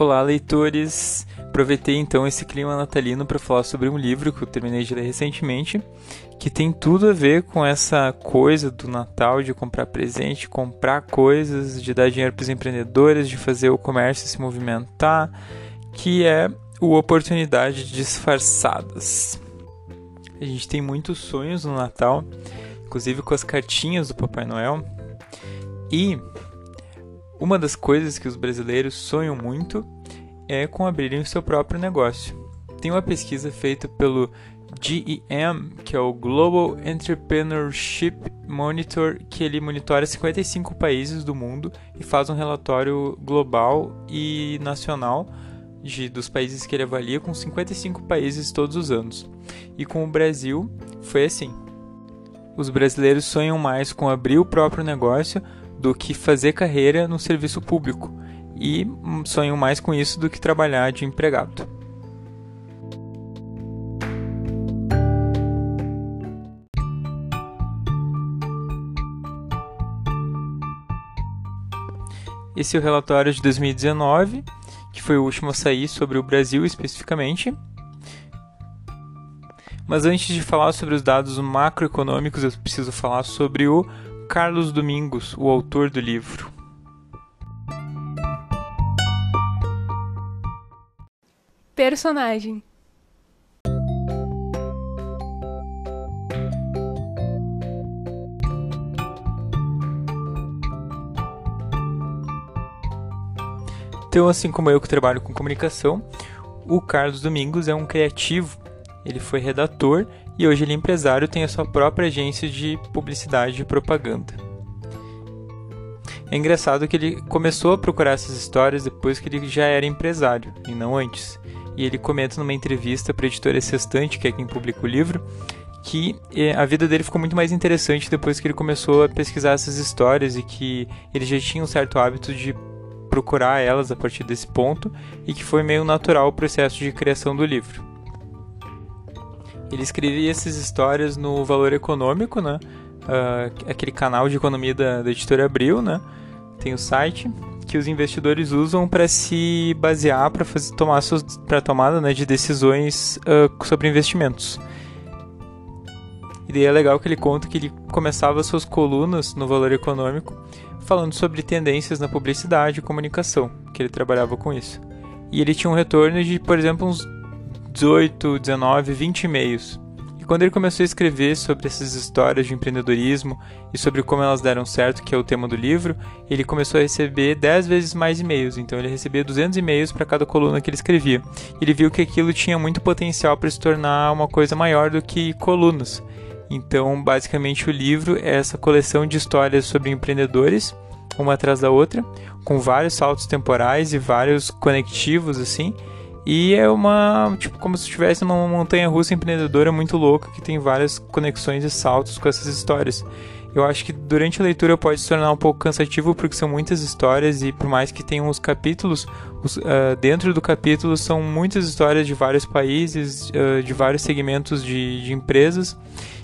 Olá, leitores! Aproveitei então esse clima natalino para falar sobre um livro que eu terminei de ler recentemente, que tem tudo a ver com essa coisa do Natal, de comprar presente, comprar coisas, de dar dinheiro para os empreendedores, de fazer o comércio se movimentar, que é o Oportunidades Disfarçadas. A gente tem muitos sonhos no Natal, inclusive com as cartinhas do Papai Noel, e uma das coisas que os brasileiros sonham muito é com abrirem o seu próprio negócio. Tem uma pesquisa feita pelo GEM, que é o Global Entrepreneurship Monitor, que ele monitora 55 países do mundo e faz um relatório global e nacional de, dos países que ele avalia com 55 países todos os anos. E com o Brasil foi assim. Os brasileiros sonham mais com abrir o próprio negócio do que fazer carreira no serviço público e sonham mais com isso do que trabalhar de empregado. Esse é o relatório de 2019, que foi o último a sair sobre o Brasil especificamente. Mas antes de falar sobre os dados macroeconômicos, eu preciso falar sobre o Carlos Domingos, o autor do livro. Personagem Então, assim como eu que trabalho com comunicação, o Carlos Domingos é um criativo. Ele foi redator e hoje ele é empresário, tem a sua própria agência de publicidade e propaganda. É engraçado que ele começou a procurar essas histórias depois que ele já era empresário, e não antes. E ele comenta numa entrevista para a editora Sextante, que é quem publica o livro, que é, a vida dele ficou muito mais interessante depois que ele começou a pesquisar essas histórias e que ele já tinha um certo hábito de procurar elas a partir desse ponto e que foi meio natural o processo de criação do livro. Ele escrevia essas histórias no Valor Econômico, né? Uh, aquele canal de economia da, da editora Abril, né? Tem o site que os investidores usam para se basear para fazer tomar suas para tomada né, de decisões uh, sobre investimentos. E daí é legal que ele conta que ele começava suas colunas no Valor Econômico falando sobre tendências na publicidade e comunicação, que ele trabalhava com isso. E ele tinha um retorno de, por exemplo, uns 18, 19, 20 e-mails. E quando ele começou a escrever sobre essas histórias de empreendedorismo e sobre como elas deram certo, que é o tema do livro, ele começou a receber 10 vezes mais e-mails. Então ele recebia 200 e-mails para cada coluna que ele escrevia. Ele viu que aquilo tinha muito potencial para se tornar uma coisa maior do que colunas. Então, basicamente, o livro é essa coleção de histórias sobre empreendedores, uma atrás da outra, com vários saltos temporais e vários conectivos assim e é uma, tipo, como se estivesse numa montanha russa empreendedora muito louca que tem várias conexões e saltos com essas histórias. Eu acho que durante a leitura pode se tornar um pouco cansativo porque são muitas histórias e por mais que tenham os capítulos, os, uh, dentro do capítulo são muitas histórias de vários países, uh, de vários segmentos de, de empresas.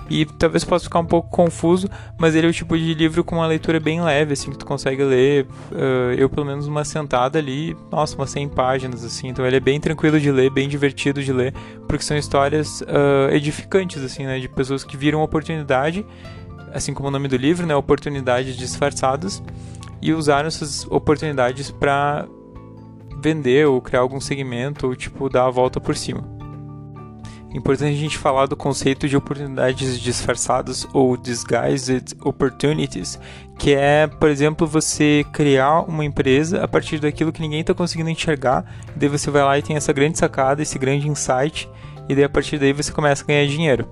E talvez possa ficar um pouco confuso, mas ele é o tipo de livro com uma leitura bem leve, assim, que tu consegue ler, uh, eu pelo menos uma sentada ali, nossa, umas 100 páginas, assim, então ele é bem tranquilo de ler, bem divertido de ler, porque são histórias uh, edificantes, assim, né, de pessoas que viram oportunidade, assim como o nome do livro, né, oportunidades disfarçadas, e usaram essas oportunidades para vender ou criar algum segmento ou, tipo, dar a volta por cima importante a gente falar do conceito de oportunidades disfarçadas ou disguised opportunities, que é, por exemplo, você criar uma empresa a partir daquilo que ninguém está conseguindo enxergar, e daí você vai lá e tem essa grande sacada, esse grande insight, e daí a partir daí você começa a ganhar dinheiro.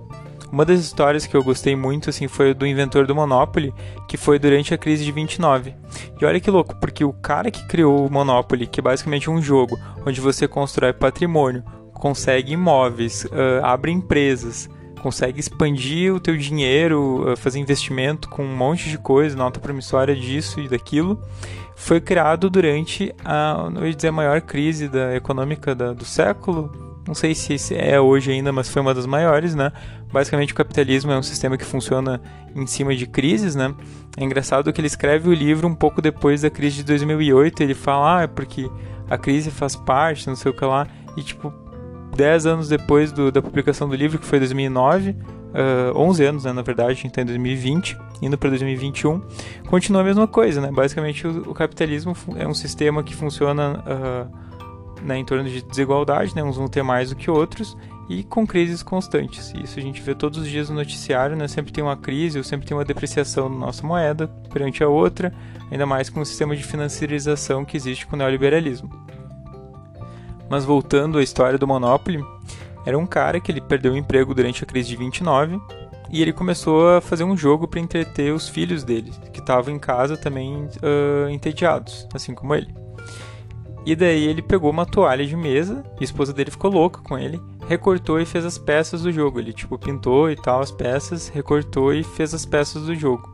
Uma das histórias que eu gostei muito assim foi do inventor do Monopoly, que foi durante a crise de 29. E olha que louco, porque o cara que criou o Monopoly, que é basicamente um jogo onde você constrói patrimônio, consegue imóveis, uh, abre empresas, consegue expandir o teu dinheiro, uh, fazer investimento com um monte de coisa, nota promissória disso e daquilo, foi criado durante a, eu dizer, a maior crise da, econômica da, do século. Não sei se é hoje ainda, mas foi uma das maiores, né? Basicamente, o capitalismo é um sistema que funciona em cima de crises, né? É engraçado que ele escreve o livro um pouco depois da crise de 2008. Ele fala, ah, é porque a crise faz parte, não sei o que lá. E, tipo, 10 anos depois do, da publicação do livro, que foi 2009, uh, 11 anos, né, na verdade, então em 2020, indo para 2021, continua a mesma coisa, né? Basicamente, o, o capitalismo é um sistema que funciona uh, né, em torno de desigualdade, né? Uns vão ter mais do que outros, e com crises constantes. Isso a gente vê todos os dias no noticiário, né? Sempre tem uma crise ou sempre tem uma depreciação da nossa moeda perante a outra, ainda mais com o sistema de financiarização que existe com o neoliberalismo. Mas voltando à história do Monopoly, era um cara que ele perdeu o emprego durante a crise de 29 e ele começou a fazer um jogo para entreter os filhos dele, que estavam em casa também uh, entediados, assim como ele. E daí ele pegou uma toalha de mesa, a esposa dele ficou louca com ele, recortou e fez as peças do jogo. Ele tipo pintou e tal as peças, recortou e fez as peças do jogo.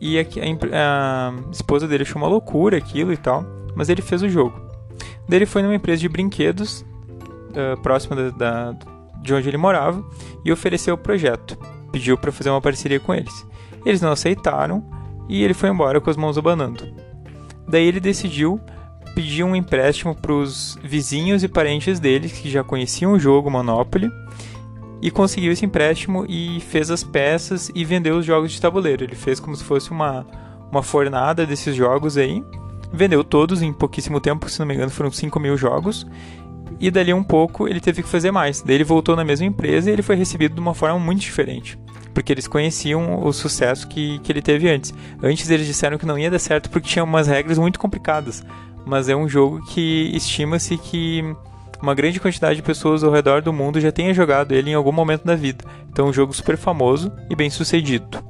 E a, a, a esposa dele achou uma loucura aquilo e tal, mas ele fez o jogo. Daí ele foi numa empresa de brinquedos uh, próxima da, da, de onde ele morava e ofereceu o projeto. Pediu para fazer uma parceria com eles. Eles não aceitaram e ele foi embora com as mãos abanando. Daí ele decidiu pedir um empréstimo para os vizinhos e parentes deles que já conheciam o jogo Monopoly e conseguiu esse empréstimo e fez as peças e vendeu os jogos de tabuleiro. Ele fez como se fosse uma, uma fornada desses jogos aí, vendeu todos em pouquíssimo tempo, se não me engano foram 5 mil jogos, e dali um pouco ele teve que fazer mais. Daí ele voltou na mesma empresa e ele foi recebido de uma forma muito diferente. Porque eles conheciam o sucesso que, que ele teve antes. Antes eles disseram que não ia dar certo porque tinha umas regras muito complicadas mas é um jogo que estima-se que uma grande quantidade de pessoas ao redor do mundo já tenha jogado ele em algum momento da vida. Então é um jogo super famoso e bem sucedido.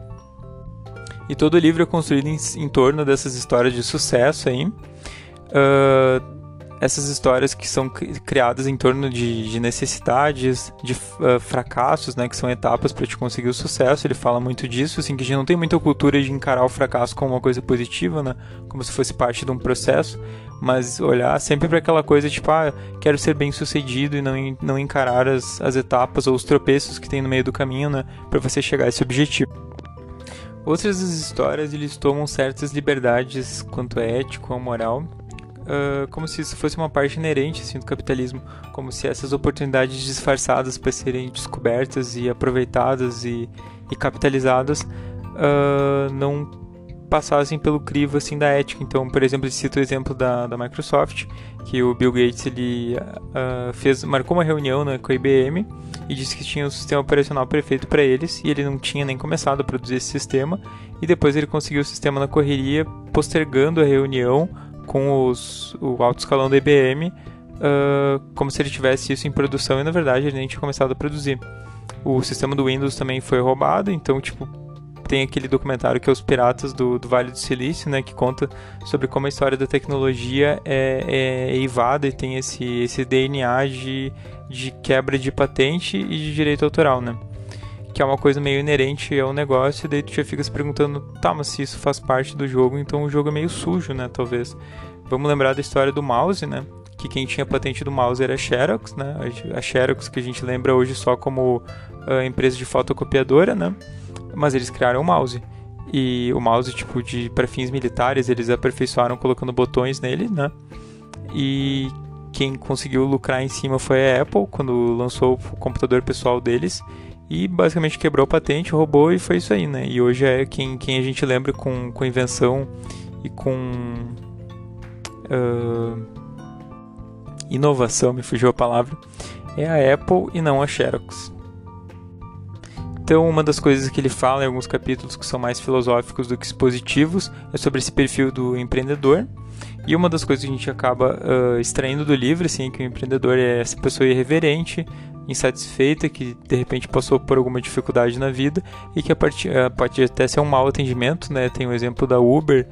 E todo o livro é construído em, em torno dessas histórias de sucesso aí. Uh, essas histórias que são criadas em torno de, de necessidades, de uh, fracassos, né, que são etapas para te conseguir o sucesso. Ele fala muito disso, assim, que a gente não tem muita cultura de encarar o fracasso como uma coisa positiva, né, como se fosse parte de um processo, mas olhar sempre para aquela coisa tipo, ah, quero ser bem sucedido e não, não encarar as, as etapas ou os tropeços que tem no meio do caminho, né, para você chegar a esse objetivo. Outras histórias eles tomam certas liberdades quanto a ético ou moral uh, como se isso fosse uma parte inerente assim, do capitalismo, como se essas oportunidades disfarçadas para serem descobertas e aproveitadas e, e capitalizadas uh, não passassem pelo crivo assim da ética. Então, por exemplo, ele cita o exemplo da, da Microsoft, que o Bill Gates ele uh, fez, marcou uma reunião né, com a IBM e disse que tinha um sistema operacional perfeito para eles e ele não tinha nem começado a produzir esse sistema e depois ele conseguiu o sistema na correria, postergando a reunião com os, o alto escalão da IBM, uh, como se ele tivesse isso em produção e na verdade ele nem tinha começado a produzir. O sistema do Windows também foi roubado, então tipo tem aquele documentário que é Os Piratas do, do Vale do Silício, né, que conta sobre como a história da tecnologia é, é eivada e tem esse, esse DNA de, de quebra de patente e de direito autoral, né que é uma coisa meio inerente ao negócio, e daí tu já fica se perguntando, tá, mas se isso faz parte do jogo, então o jogo é meio sujo, né, talvez. Vamos lembrar da história do mouse, né, que quem tinha patente do mouse era a Xerox, né, a Xerox que a gente lembra hoje só como uh, empresa de fotocopiadora, né, mas eles criaram o mouse. E o mouse, tipo, de para fins militares, eles aperfeiçoaram colocando botões nele, né, e quem conseguiu lucrar em cima foi a Apple, quando lançou o computador pessoal deles, e basicamente quebrou a patente, roubou e foi isso aí, né? E hoje é quem, quem a gente lembra com, com invenção e com uh, inovação, me fugiu a palavra, é a Apple e não a Xerox. Então, uma das coisas que ele fala em alguns capítulos que são mais filosóficos do que expositivos é sobre esse perfil do empreendedor. E uma das coisas que a gente acaba uh, extraindo do livro, assim, que o empreendedor é essa pessoa irreverente, insatisfeita, que de repente passou por alguma dificuldade na vida e que a partir, uh, pode até ser um mau atendimento, né? Tem o exemplo da Uber,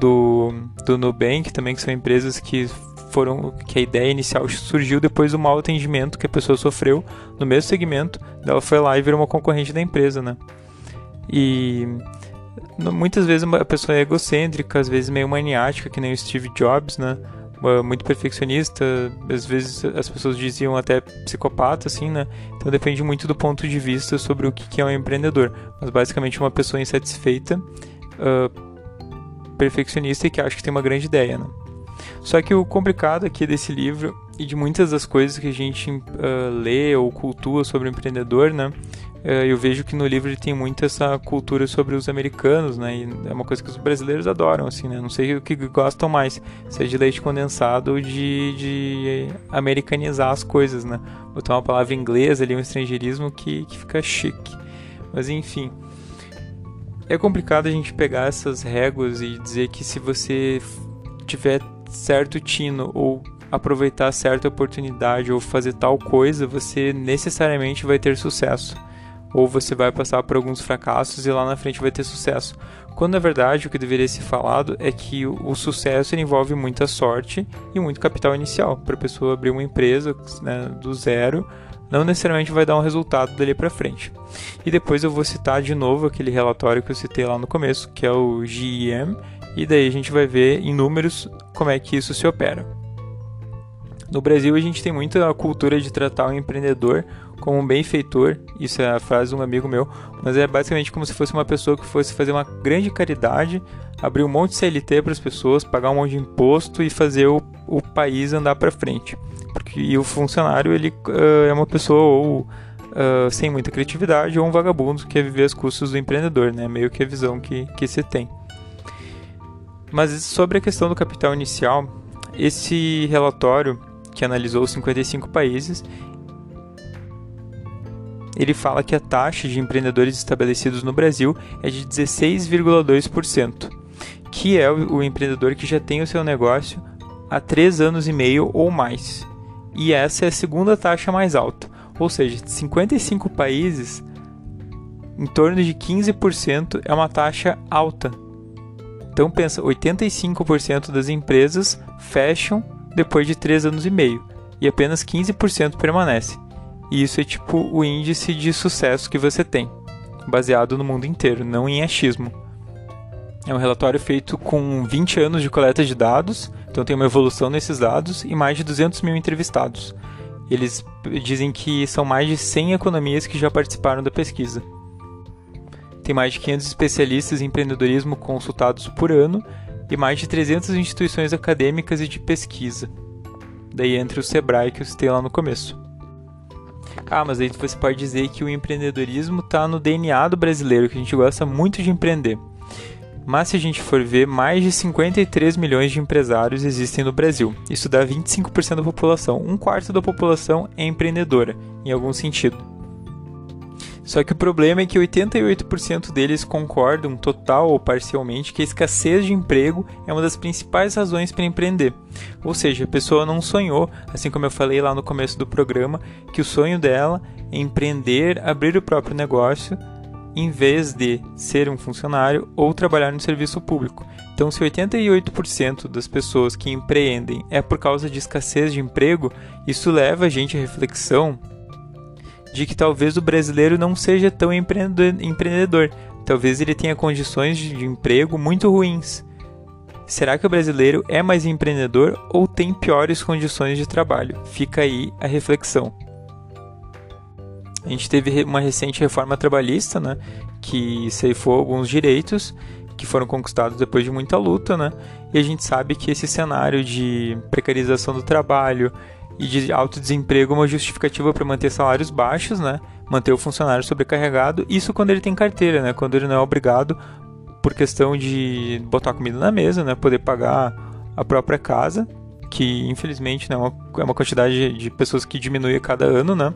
do, do Nubank também, que são empresas que foram que a ideia inicial surgiu depois do mau atendimento que a pessoa sofreu no mesmo segmento, ela foi lá e virou uma concorrente da empresa, né? E muitas vezes a pessoa é egocêntrica, às vezes meio maniática, que nem o Steve Jobs, né? Muito perfeccionista, às vezes as pessoas diziam até psicopata, assim, né? Então depende muito do ponto de vista sobre o que é um empreendedor. Mas basicamente uma pessoa insatisfeita, uh, perfeccionista e que acha que tem uma grande ideia, né? Só que o complicado aqui desse livro e de muitas das coisas que a gente uh, lê ou cultua sobre o empreendedor, né? Uh, eu vejo que no livro ele tem muito essa cultura sobre os americanos, né? E é uma coisa que os brasileiros adoram, assim, né? Não sei o que gostam mais, seja de leite condensado ou de, de americanizar as coisas, né? Botar uma palavra inglesa ali, um estrangeirismo que, que fica chique. Mas enfim, é complicado a gente pegar essas réguas e dizer que se você tiver certo tino ou aproveitar certa oportunidade ou fazer tal coisa, você necessariamente vai ter sucesso. Ou você vai passar por alguns fracassos e lá na frente vai ter sucesso. Quando na verdade o que deveria ser falado é que o, sucesso envolve muita sorte e muito capital inicial. Para a pessoa abrir uma empresa né, do zero, não necessariamente vai dar um resultado dali para frente. E depois eu vou citar de novo aquele relatório que eu citei lá no começo, que é o GEM, e daí a gente vai ver em números como é que isso se opera. No Brasil, a gente tem muita cultura de tratar o empreendedor como um benfeitor, isso é a frase de um amigo meu, mas é basicamente como se fosse uma pessoa que fosse fazer uma grande caridade, abrir um monte de CLT para as pessoas, pagar um monte de imposto e fazer o, o país andar para frente. Porque e o funcionário ele uh, é uma pessoa ou uh, sem muita criatividade ou um vagabundo que quer viver as custas do empreendedor, né? Meio que a visão que, que se tem. Mas sobre a questão do capital inicial, esse relatório que analisou 55 países, ele fala que a taxa de empreendedores estabelecidos no Brasil é de 16,2%, que é o empreendedor que já tem o seu negócio há 3 anos e meio ou mais. E essa é a segunda taxa mais alta, ou seja, 55 países, em torno de 15% é uma taxa alta. Então pensa, 85% das empresas fecham depois de 3 anos e meio, e apenas 15% permanece. E isso é tipo o índice de sucesso que você tem, baseado no mundo inteiro, não em achismo. É um relatório feito com 20 anos de coleta de dados, então tem uma evolução nesses dados e mais de 200 mil entrevistados. Eles dizem que são mais de 100 economias que já participaram da pesquisa. Tem mais de 500 especialistas em empreendedorismo consultados por ano e mais de 300 instituições acadêmicas e de pesquisa. Daí entre o Sebrae que eu citei lá no começo. Ah, mas aí você pode dizer que o empreendedorismo está no DNA do brasileiro, que a gente gosta muito de empreender. Mas se a gente for ver, mais de 53 milhões de empresários existem no Brasil. Isso dá 25% da população. Um quarto da população é empreendedora, em algum sentido. Só que o problema é que 88% deles concordam, total ou parcialmente, que a escassez de emprego é uma das principais razões para empreender. Ou seja, a pessoa não sonhou, assim como eu falei lá no começo do programa, que o sonho dela é empreender, abrir o próprio negócio, em vez de ser um funcionário ou trabalhar no serviço público. Então, se 88% das pessoas que empreendem é por causa de escassez de emprego, isso leva a gente à reflexão de que talvez o brasileiro não seja tão empreendedor. Talvez ele tenha condições de emprego muito ruins. Será que o brasileiro é mais empreendedor ou tem piores condições de trabalho? Fica aí a reflexão. A gente teve uma recente reforma trabalhista, né, que ceifou alguns direitos que foram conquistados depois de muita luta, né? E a gente sabe que esse cenário de precarização do trabalho, e de alto desemprego uma justificativa para manter salários baixos, né? Manter o funcionário sobrecarregado. Isso quando ele tem carteira, né? Quando ele não é obrigado por questão de botar comida na mesa, né? Poder pagar a própria casa, que infelizmente né, é uma quantidade de pessoas que diminui a cada ano, né?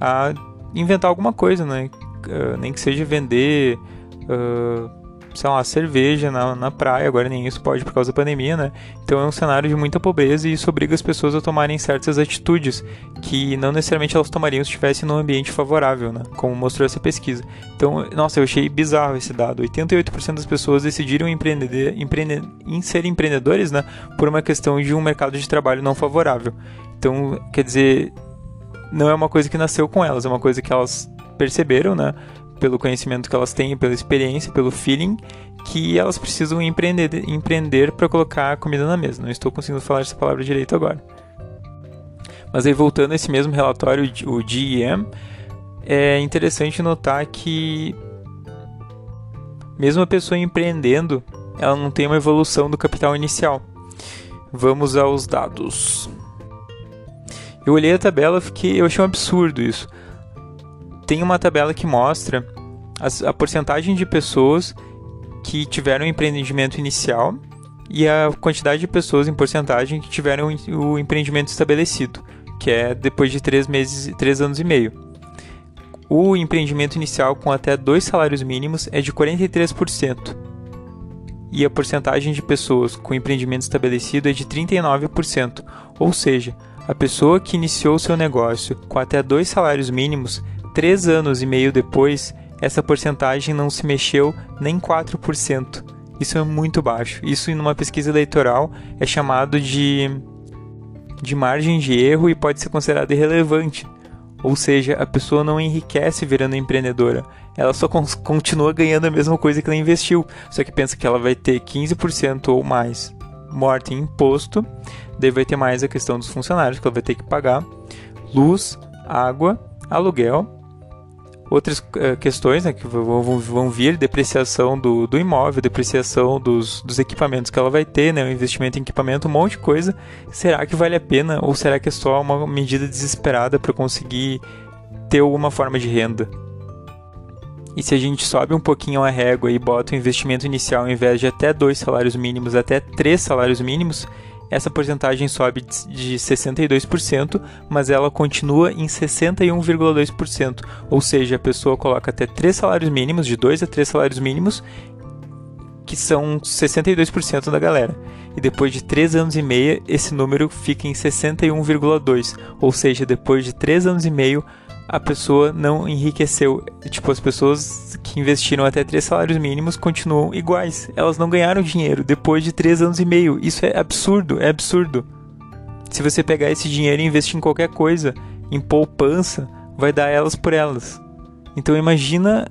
A inventar alguma coisa, né? Uh, nem que seja vender uh, sei lá, cerveja na, na praia, agora nem isso pode por causa da pandemia, né? Então é um cenário de muita pobreza e isso obriga as pessoas a tomarem certas atitudes que não necessariamente elas tomariam se estivessem num ambiente favorável, né? Como mostrou essa pesquisa. Então, nossa, eu achei bizarro esse dado. 88% das pessoas decidiram empreender, empreender, em ser empreendedores, né? Por uma questão de um mercado de trabalho não favorável. Então, quer dizer, não é uma coisa que nasceu com elas, é uma coisa que elas perceberam, né? Pelo conhecimento que elas têm, pela experiência, pelo feeling, que elas precisam empreender, empreender para colocar a comida na mesa. Não estou conseguindo falar essa palavra direito agora. Mas aí voltando a esse mesmo relatório, o GEM, é interessante notar que mesmo a pessoa empreendendo, ela não tem uma evolução do capital inicial. Vamos aos dados. Eu olhei a tabela, fiquei, eu achei um absurdo isso. Tem uma tabela que mostra a, a porcentagem de pessoas que tiveram empreendimento inicial e a quantidade de pessoas em porcentagem que tiveram o empreendimento estabelecido, que é depois de três meses, três anos e meio. O empreendimento inicial com até dois salários mínimos é de 43%, e a porcentagem de pessoas com empreendimento estabelecido é de 39%, ou seja, a pessoa que iniciou seu negócio com até dois salários mínimos, três anos e meio depois, essa porcentagem não se mexeu nem 4%. Isso é muito baixo. Isso, em uma pesquisa eleitoral, é chamado de, de margem de erro e pode ser considerado irrelevante. Ou seja, a pessoa não enriquece virando empreendedora. Ela só continua ganhando a mesma coisa que ela investiu. Só que pensa que ela vai ter 15% ou mais morte em imposto. Daí vai ter mais a questão dos funcionários que ela vai ter que pagar. Luz, água, aluguel outras uh, questões né, que vão, vão, vir, depreciação do, do imóvel, depreciação dos, dos equipamentos que ela vai ter, né, o investimento em equipamento, um monte de coisa. Será que vale a pena ou será que é só uma medida desesperada para conseguir ter alguma forma de renda? E se a gente sobe um pouquinho a régua e bota o investimento inicial ao invés de até dois salários mínimos, até três salários mínimos, essa porcentagem sobe de 62%, mas ela continua em 61,2%. Ou seja, a pessoa coloca até 3 salários mínimos, de 2 a 3 salários mínimos, que são 62% da galera. E depois de 3 anos e meio, esse número fica em 61,2%. Ou seja, depois de 3 anos e meio, a pessoa não enriqueceu. Tipo, as pessoas que investiram até três salários mínimos continuam iguais. Elas não ganharam dinheiro depois de três anos e meio. Isso é absurdo, é absurdo. Se você pegar esse dinheiro e investir em qualquer coisa, em poupança, vai dar elas por elas. Então imagina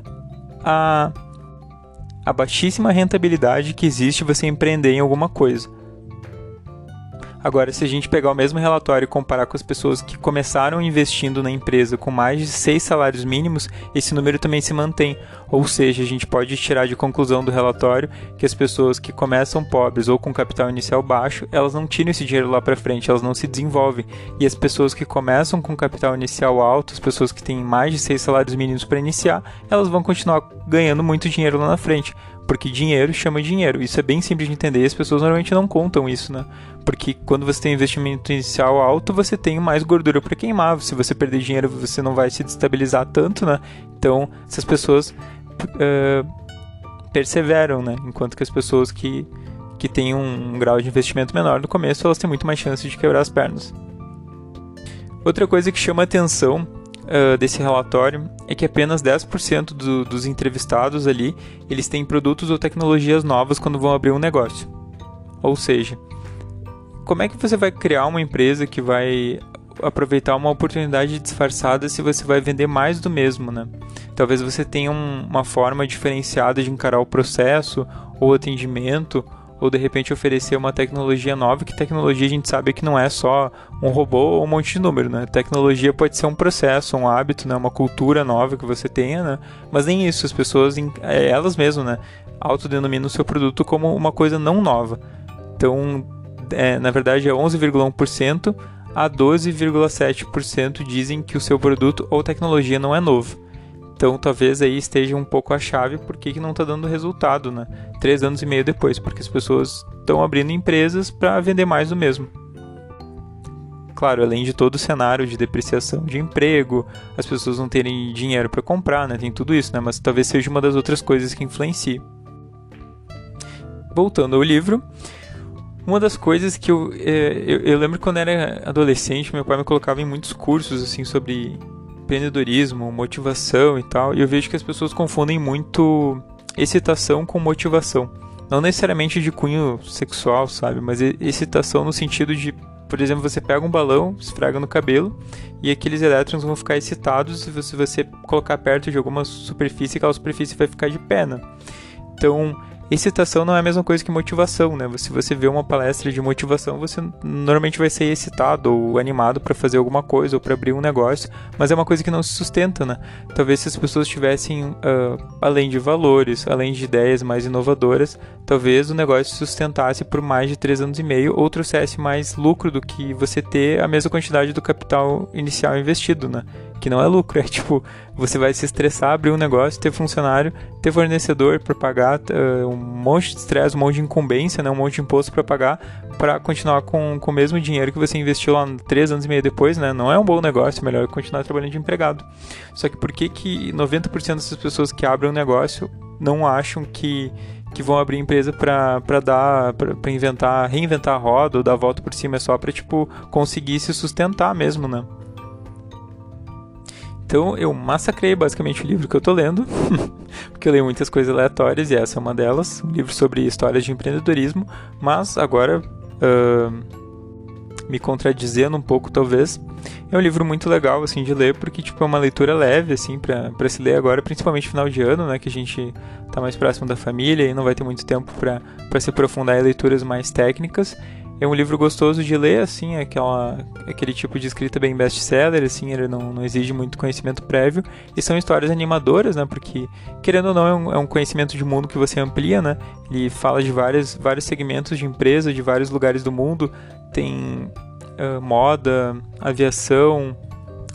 a, a baixíssima rentabilidade que existe você empreender em alguma coisa. Agora, se a gente pegar o mesmo relatório e comparar com as pessoas que começaram investindo na empresa com mais de seis salários mínimos, esse número também se mantém. Ou seja, a gente pode tirar de conclusão do relatório que as pessoas que começam pobres ou com capital inicial baixo, elas não tiram esse dinheiro lá para frente, elas não se desenvolvem. E as pessoas que começam com capital inicial alto, as pessoas que têm mais de seis salários mínimos para iniciar, elas vão continuar ganhando muito dinheiro lá na frente porque dinheiro chama dinheiro. Isso é bem simples de entender e as pessoas normalmente não contam isso, né? Porque quando você tem investimento inicial alto, você tem mais gordura para queimar. Se você perder dinheiro, você não vai se destabilizar tanto, né? Então, essas pessoas uh, perseveram, né? Enquanto que as pessoas que, que têm um, um grau de investimento menor no começo, elas têm muito mais chance de quebrar as pernas. Outra coisa que chama atenção uh, desse relatório é que apenas 10% do, dos entrevistados ali eles têm produtos ou tecnologias novas quando vão abrir um negócio. Ou seja, como é que você vai criar uma empresa que vai aproveitar uma oportunidade disfarçada se você vai vender mais do mesmo, né? Talvez você tenha um, uma forma diferenciada de encarar o processo ou atendimento ou de repente oferecer uma tecnologia nova, que tecnologia a gente sabe que não é só um robô ou um monte de número, né? Tecnologia pode ser um processo, um hábito, né? uma cultura nova que você tenha, né? Mas nem isso, as pessoas, é, elas mesmas, né? Autodenominam o seu produto como uma coisa não nova. Então, é, na verdade, é 11,1% a 12,7% dizem que o seu produto ou tecnologia não é novo. Então talvez aí esteja um pouco a chave por que não está dando resultado, né? Três anos e meio depois, porque as pessoas estão abrindo empresas para vender mais do mesmo. Claro, além de todo o cenário de depreciação de emprego, as pessoas não terem dinheiro para comprar, né? Tem tudo isso, né? Mas talvez seja uma das outras coisas que influencie. Voltando ao livro, uma das coisas que eu, é, eu, eu lembro quando era adolescente, meu pai me colocava em muitos cursos assim sobre empreendedorismo, motivação e tal, e eu vejo que as pessoas confundem muito excitação com motivação. Não necessariamente de cunho sexual, sabe? Mas excitação no sentido de, por exemplo, você pega um balão, esfrega no cabelo e aqueles elétrons vão ficar excitados se você colocar perto de alguma superfície, aquela superfície vai ficar de pé, né? Então, excitação não é a mesma coisa que motivação, né? Se você vê uma palestra de motivação, você normalmente vai ser excitado ou animado para fazer alguma coisa ou para abrir um negócio, mas é uma coisa que não se sustenta, né? Talvez se as pessoas tivessem, uh, além de valores, além de ideias mais inovadoras, talvez o negócio sustentasse por mais de três anos e meio ou trouxesse mais lucro do que você ter a mesma quantidade do capital inicial investido, né? Que não é lucro, é tipo, você vai se estressar, abrir um negócio, ter funcionário, ter fornecedor para pagar, uh, um monte de estresse, um monte de incumbência, né? um monte de imposto para pagar, para continuar com, com o mesmo dinheiro que você investiu lá três anos e meio depois, né? Não é um bom negócio, é melhor continuar trabalhando de empregado. Só que por que, que 90% dessas pessoas que abrem um negócio não acham que que vão abrir empresa para dar para inventar, reinventar a roda ou dar a volta por cima é só para tipo conseguir se sustentar mesmo, né? Então eu massacrei basicamente o livro que eu tô lendo, porque eu leio muitas coisas aleatórias e essa é uma delas, um livro sobre histórias de empreendedorismo, mas agora uh, me contradizendo um pouco talvez, é um livro muito legal assim de ler porque tipo é uma leitura leve assim para se ler agora, principalmente final de ano, né, que a gente tá mais próximo da família e não vai ter muito tempo para se aprofundar em leituras mais técnicas. É um livro gostoso de ler, assim, é aquela, aquele tipo de escrita bem best-seller, assim, ele não, não exige muito conhecimento prévio. E são histórias animadoras, né, porque, querendo ou não, é um, é um conhecimento de mundo que você amplia, né. Ele fala de vários, vários segmentos de empresa, de vários lugares do mundo, tem uh, moda, aviação,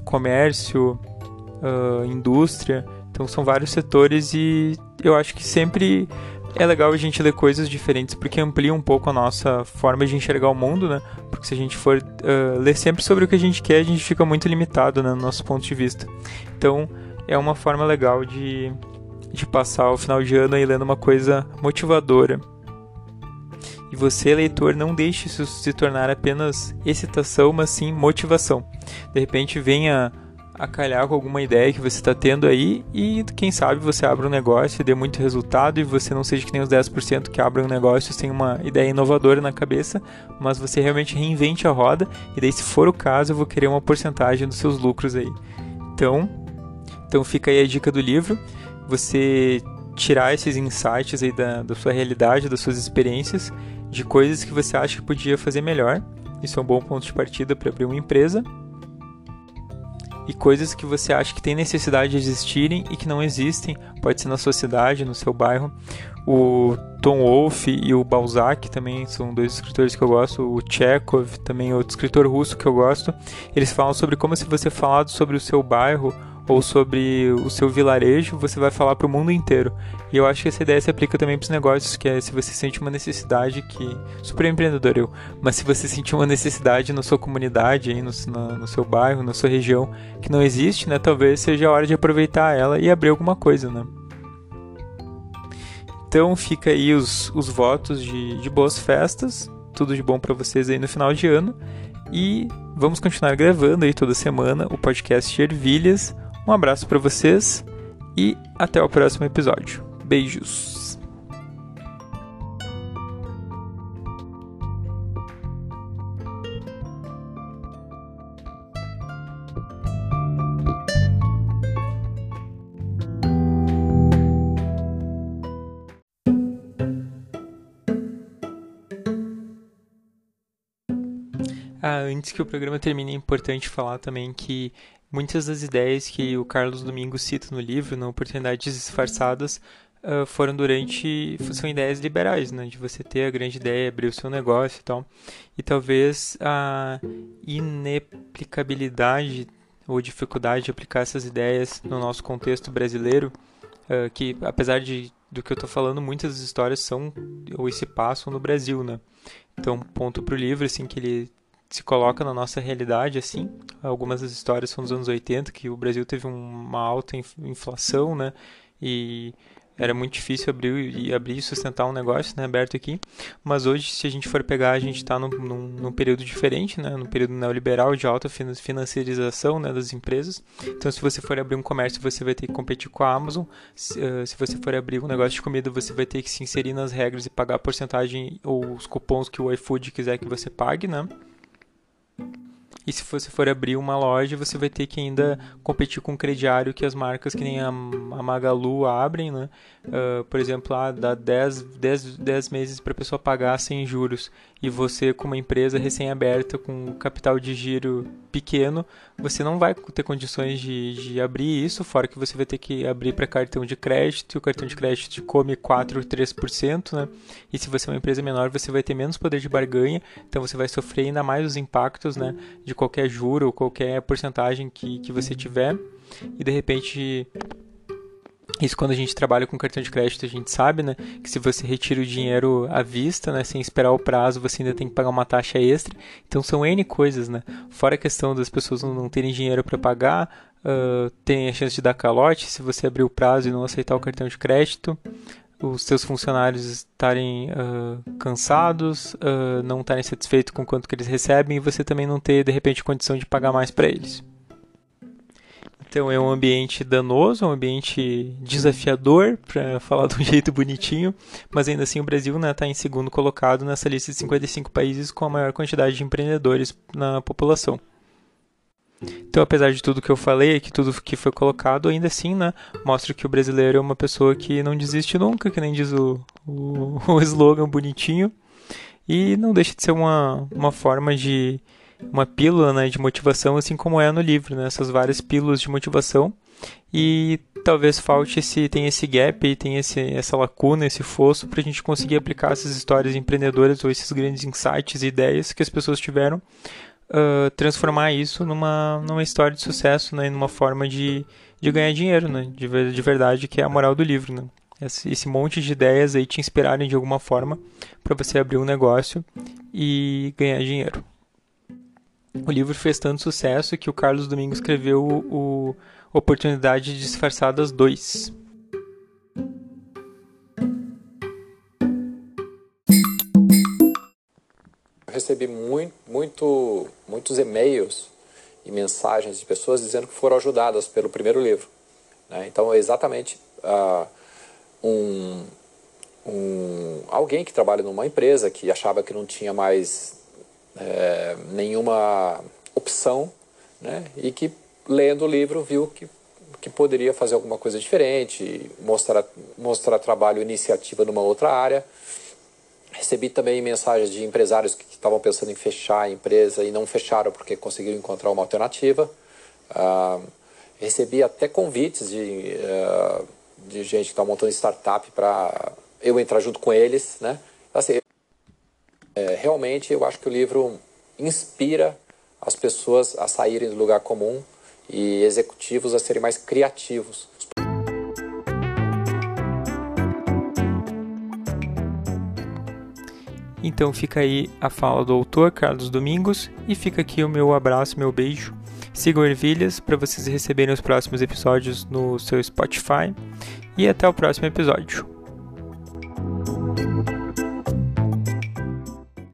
comércio, uh, indústria. Então são vários setores e eu acho que sempre é legal a gente ler coisas diferentes porque amplia um pouco a nossa forma de enxergar o mundo, né? Porque se a gente for uh, ler sempre sobre o que a gente quer, a gente fica muito limitado né, no nosso ponto de vista. Então é uma forma legal de, de passar o final de ano aí lendo uma coisa motivadora. E você, leitor, não deixe isso se tornar apenas excitação, mas sim motivação. De repente venha a calhar com alguma ideia que você está tendo aí e quem sabe você abra um negócio e dê muito resultado e você não seja que nem os 10% que abrem um negócio sem uma ideia inovadora na cabeça, mas você realmente reinvente a roda e daí se for o caso eu vou querer uma porcentagem dos seus lucros aí. Então, então fica aí a dica do livro, você tirar esses insights aí da, da sua realidade, das suas experiências, de coisas que você acha que podia fazer melhor. Isso é um bom ponto de partida para abrir uma empresa e coisas que você acha que tem necessidade de existirem e que não existem, pode ser na sua cidade, no seu bairro. O Tom Wolfe e o Balzac também são dois escritores que eu gosto, o Chekhov também outro escritor russo que eu gosto. Eles falam sobre como se você falado sobre o seu bairro ou sobre o seu vilarejo, você vai falar para o mundo inteiro. E eu acho que essa ideia se aplica também para os negócios, que é se você sente uma necessidade que super empreendedor eu, mas se você sentir uma necessidade na sua comunidade, aí no, no, no seu bairro, na sua região que não existe, né, talvez seja a hora de aproveitar ela e abrir alguma coisa, né? Então fica aí os, os votos de, de boas festas, tudo de bom para vocês aí no final de ano. E vamos continuar gravando aí toda semana o podcast Ervilhas, um abraço para vocês e até o próximo episódio. Beijos! Ah, antes que o programa termine, é importante falar também que Muitas das ideias que o Carlos Domingos cita no livro, na Oportunidades Disfarçadas, uh, foram durante. são ideias liberais, né? De você ter a grande ideia, abrir o seu negócio e tal. E talvez a inaplicabilidade ou dificuldade de aplicar essas ideias no nosso contexto brasileiro, uh, que apesar de do que eu estou falando, muitas histórias são ou se passam no Brasil, né? Então, ponto para o livro, assim, que ele se coloca na nossa realidade, assim. Algumas das histórias são dos anos 80, que o Brasil teve uma alta inflação, né? E era muito difícil abrir e abrir e sustentar um negócio, né, aberto aqui. Mas hoje, se a gente for pegar, a gente está num, num, num, período diferente, né, num período neoliberal de alta financiarização, né, das empresas. Então, se você for abrir um comércio, você vai ter que competir com a Amazon. Se, uh, se você for abrir um negócio de comida, você vai ter que se inserir nas regras e pagar a porcentagem ou os cupons que o iFood quiser que você pague, né. E se você for abrir uma loja, você vai ter que ainda competir com o crediário que as marcas que nem a, Magalu abrem, né? uh, por exemplo, ah, dá 10, 10, 10 meses para a pessoa pagar sem juros e você, como uma empresa recém-aberta com capital de giro pequeno, você não vai ter condições de, de abrir isso, fora que você vai ter que abrir para cartão de crédito e o cartão de crédito come 4 ou 3%, né? E se você é uma empresa menor, você vai ter menos poder de barganha, então você vai sofrer ainda mais os impactos né, de qualquer juro qualquer porcentagem que, que você tiver. E de repente isso quando a gente trabalha com cartão de crédito, a gente sabe, né, que se você retira o dinheiro à vista, né, sem esperar o prazo, você ainda tem que pagar uma taxa extra. Então são N coisas, né? Fora a questão das pessoas não terem dinheiro para pagar, uh, tem a chance de dar calote se você abrir o prazo e não aceitar o cartão de crédito. Os seus funcionários estarem uh, cansados, uh, não estarem satisfeitos com quanto que eles recebem e você também não ter, de repente, condição de pagar mais para eles. Então é um ambiente danoso, um ambiente desafiador, para falar de um jeito bonitinho, mas ainda assim o Brasil está né, tá em segundo colocado nessa lista de 55 países com a maior quantidade de empreendedores na população. Então, apesar de tudo que eu falei, que tudo que foi colocado, ainda assim, né, mostra que o brasileiro é uma pessoa que não desiste nunca, que nem diz o, o, o slogan bonitinho, e não deixa de ser uma, uma forma de, uma pílula né, de motivação, assim como é no livro, né, essas várias pílulas de motivação. E talvez falte esse, tem esse gap tem esse, essa lacuna, esse fosso para a gente conseguir aplicar essas histórias empreendedoras ou esses grandes insights e ideias que as pessoas tiveram, uh, transformar isso numa, numa história de sucesso, né, numa forma de, de ganhar dinheiro, né, de, de verdade, que é a moral do livro. Né. Esse, esse monte de ideias aí te inspirarem de alguma forma para você abrir um negócio e ganhar dinheiro o livro fez tanto sucesso que o Carlos Domingos escreveu o, o Oportunidade Disfarçadas 2. Eu recebi muito, muito, muitos e-mails e mensagens de pessoas dizendo que foram ajudadas pelo primeiro livro. Né? Então, é exatamente uh, um, um, alguém que trabalha numa empresa que achava que não tinha mais é, nenhuma opção, né? e que lendo o livro viu que, que poderia fazer alguma coisa diferente, mostrar, mostrar trabalho iniciativa numa outra área. Recebi também mensagens de empresários que estavam pensando em fechar a empresa e não fecharam porque conseguiram encontrar uma alternativa. Ah, recebi até convites de, uh, de gente que está montando startup para eu entrar junto com eles, né? Assim, é, realmente eu acho que o livro inspira as pessoas a saírem do lugar comum e executivos a serem mais criativos. Então fica aí a fala do autor Carlos Domingos e fica aqui o meu abraço, meu beijo. Sigam Ervilhas para vocês receberem os próximos episódios no seu Spotify e até o próximo episódio.